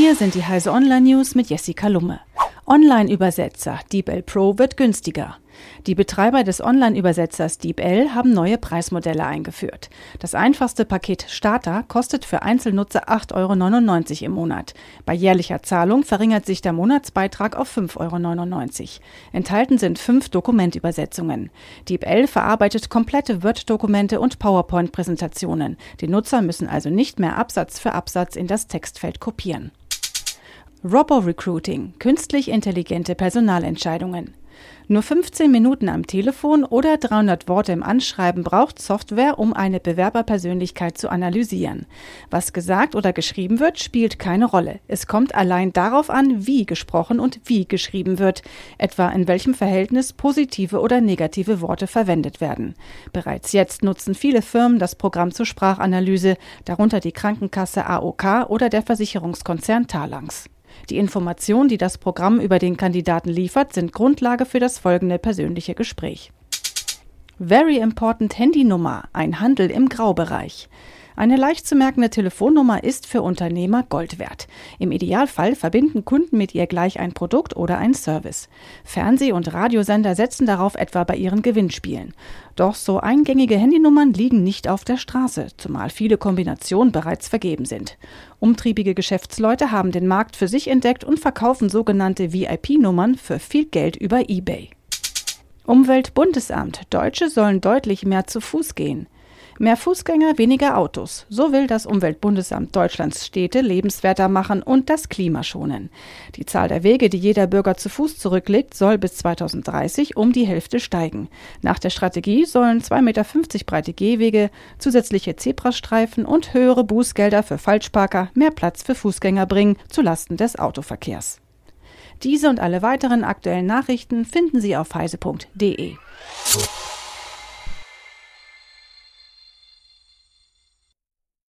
Hier sind die Heise Online News mit Jessica Lumme. Online-Übersetzer DeepL Pro wird günstiger. Die Betreiber des Online-Übersetzers DeepL haben neue Preismodelle eingeführt. Das einfachste Paket Starter kostet für Einzelnutzer 8,99 Euro im Monat. Bei jährlicher Zahlung verringert sich der Monatsbeitrag auf 5,99 Euro. Enthalten sind fünf Dokumentübersetzungen. DeepL verarbeitet komplette Word-Dokumente und PowerPoint-Präsentationen. Die Nutzer müssen also nicht mehr Absatz für Absatz in das Textfeld kopieren. Robo-Recruiting, künstlich intelligente Personalentscheidungen. Nur 15 Minuten am Telefon oder 300 Worte im Anschreiben braucht Software, um eine Bewerberpersönlichkeit zu analysieren. Was gesagt oder geschrieben wird, spielt keine Rolle. Es kommt allein darauf an, wie gesprochen und wie geschrieben wird, etwa in welchem Verhältnis positive oder negative Worte verwendet werden. Bereits jetzt nutzen viele Firmen das Programm zur Sprachanalyse, darunter die Krankenkasse AOK oder der Versicherungskonzern Talangs. Die Informationen, die das Programm über den Kandidaten liefert, sind Grundlage für das folgende persönliche Gespräch. Very Important Handynummer, ein Handel im Graubereich. Eine leicht zu merkende Telefonnummer ist für Unternehmer Gold wert. Im Idealfall verbinden Kunden mit ihr gleich ein Produkt oder ein Service. Fernseh- und Radiosender setzen darauf etwa bei ihren Gewinnspielen. Doch so eingängige Handynummern liegen nicht auf der Straße, zumal viele Kombinationen bereits vergeben sind. Umtriebige Geschäftsleute haben den Markt für sich entdeckt und verkaufen sogenannte VIP-Nummern für viel Geld über eBay. Umweltbundesamt. Deutsche sollen deutlich mehr zu Fuß gehen. Mehr Fußgänger, weniger Autos. So will das Umweltbundesamt Deutschlands Städte lebenswerter machen und das Klima schonen. Die Zahl der Wege, die jeder Bürger zu Fuß zurücklegt, soll bis 2030 um die Hälfte steigen. Nach der Strategie sollen 2,50 Meter breite Gehwege, zusätzliche Zebrastreifen und höhere Bußgelder für Falschparker mehr Platz für Fußgänger bringen, zulasten des Autoverkehrs. Diese und alle weiteren aktuellen Nachrichten finden Sie auf heise.de.